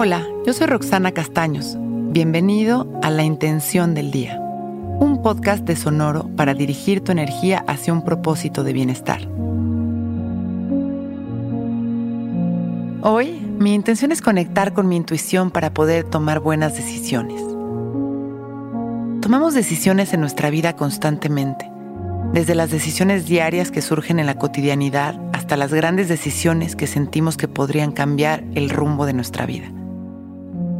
Hola, yo soy Roxana Castaños. Bienvenido a La Intención del Día, un podcast de Sonoro para dirigir tu energía hacia un propósito de bienestar. Hoy, mi intención es conectar con mi intuición para poder tomar buenas decisiones. Tomamos decisiones en nuestra vida constantemente, desde las decisiones diarias que surgen en la cotidianidad hasta las grandes decisiones que sentimos que podrían cambiar el rumbo de nuestra vida.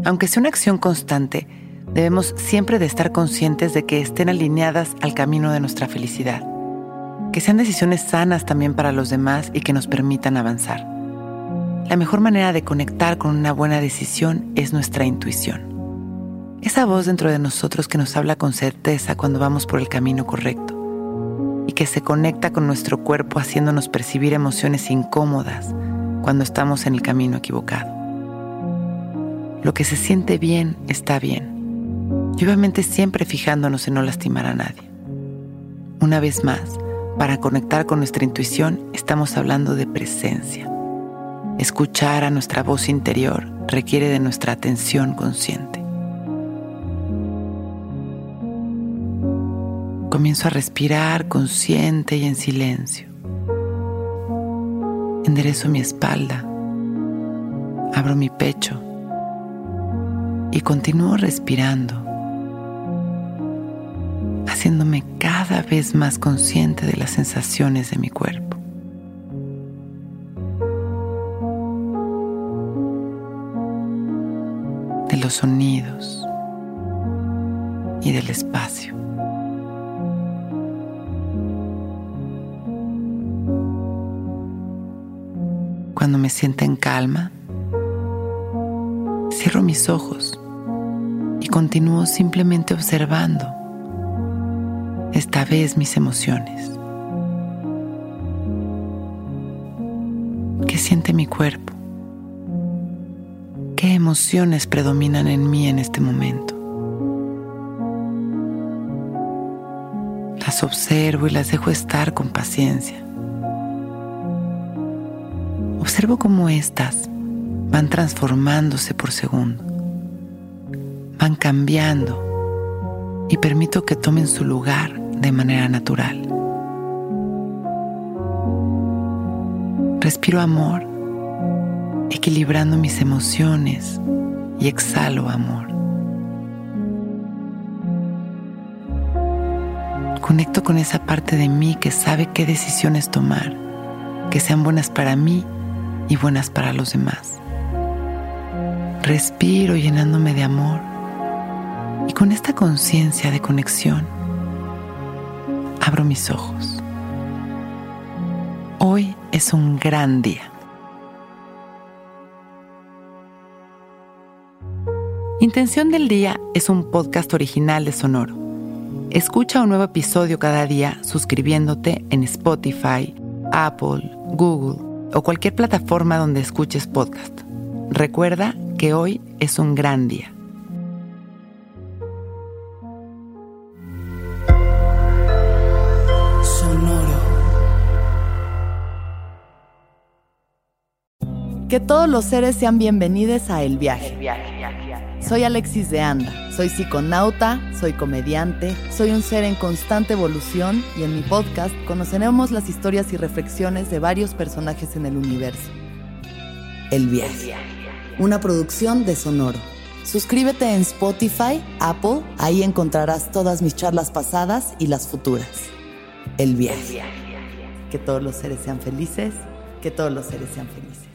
Aunque sea una acción constante, debemos siempre de estar conscientes de que estén alineadas al camino de nuestra felicidad, que sean decisiones sanas también para los demás y que nos permitan avanzar. La mejor manera de conectar con una buena decisión es nuestra intuición. Esa voz dentro de nosotros que nos habla con certeza cuando vamos por el camino correcto y que se conecta con nuestro cuerpo haciéndonos percibir emociones incómodas cuando estamos en el camino equivocado. Lo que se siente bien está bien. Y obviamente siempre fijándonos en no lastimar a nadie. Una vez más, para conectar con nuestra intuición estamos hablando de presencia. Escuchar a nuestra voz interior requiere de nuestra atención consciente. Comienzo a respirar consciente y en silencio. Enderezo mi espalda. Abro mi pecho y continúo respirando, haciéndome cada vez más consciente de las sensaciones de mi cuerpo. de los sonidos y del espacio. Cuando me sienta en calma, cierro mis ojos y continúo simplemente observando, esta vez mis emociones. ¿Qué siente mi cuerpo? ¿Qué emociones predominan en mí en este momento? Las observo y las dejo estar con paciencia. Observo cómo éstas van transformándose por segundo van cambiando y permito que tomen su lugar de manera natural. Respiro amor, equilibrando mis emociones y exhalo amor. Conecto con esa parte de mí que sabe qué decisiones tomar, que sean buenas para mí y buenas para los demás. Respiro llenándome de amor y con esta conciencia de conexión, abro mis ojos. Hoy es un gran día. Intención del Día es un podcast original de Sonoro. Escucha un nuevo episodio cada día suscribiéndote en Spotify, Apple, Google o cualquier plataforma donde escuches podcast. Recuerda que hoy es un gran día. Que todos los seres sean bienvenidos a El Viaje. Soy Alexis de Anda, soy psiconauta, soy comediante, soy un ser en constante evolución y en mi podcast conoceremos las historias y reflexiones de varios personajes en el universo. El Viaje, una producción de Sonoro. Suscríbete en Spotify, Apple, ahí encontrarás todas mis charlas pasadas y las futuras. El Viaje. Que todos los seres sean felices, que todos los seres sean felices.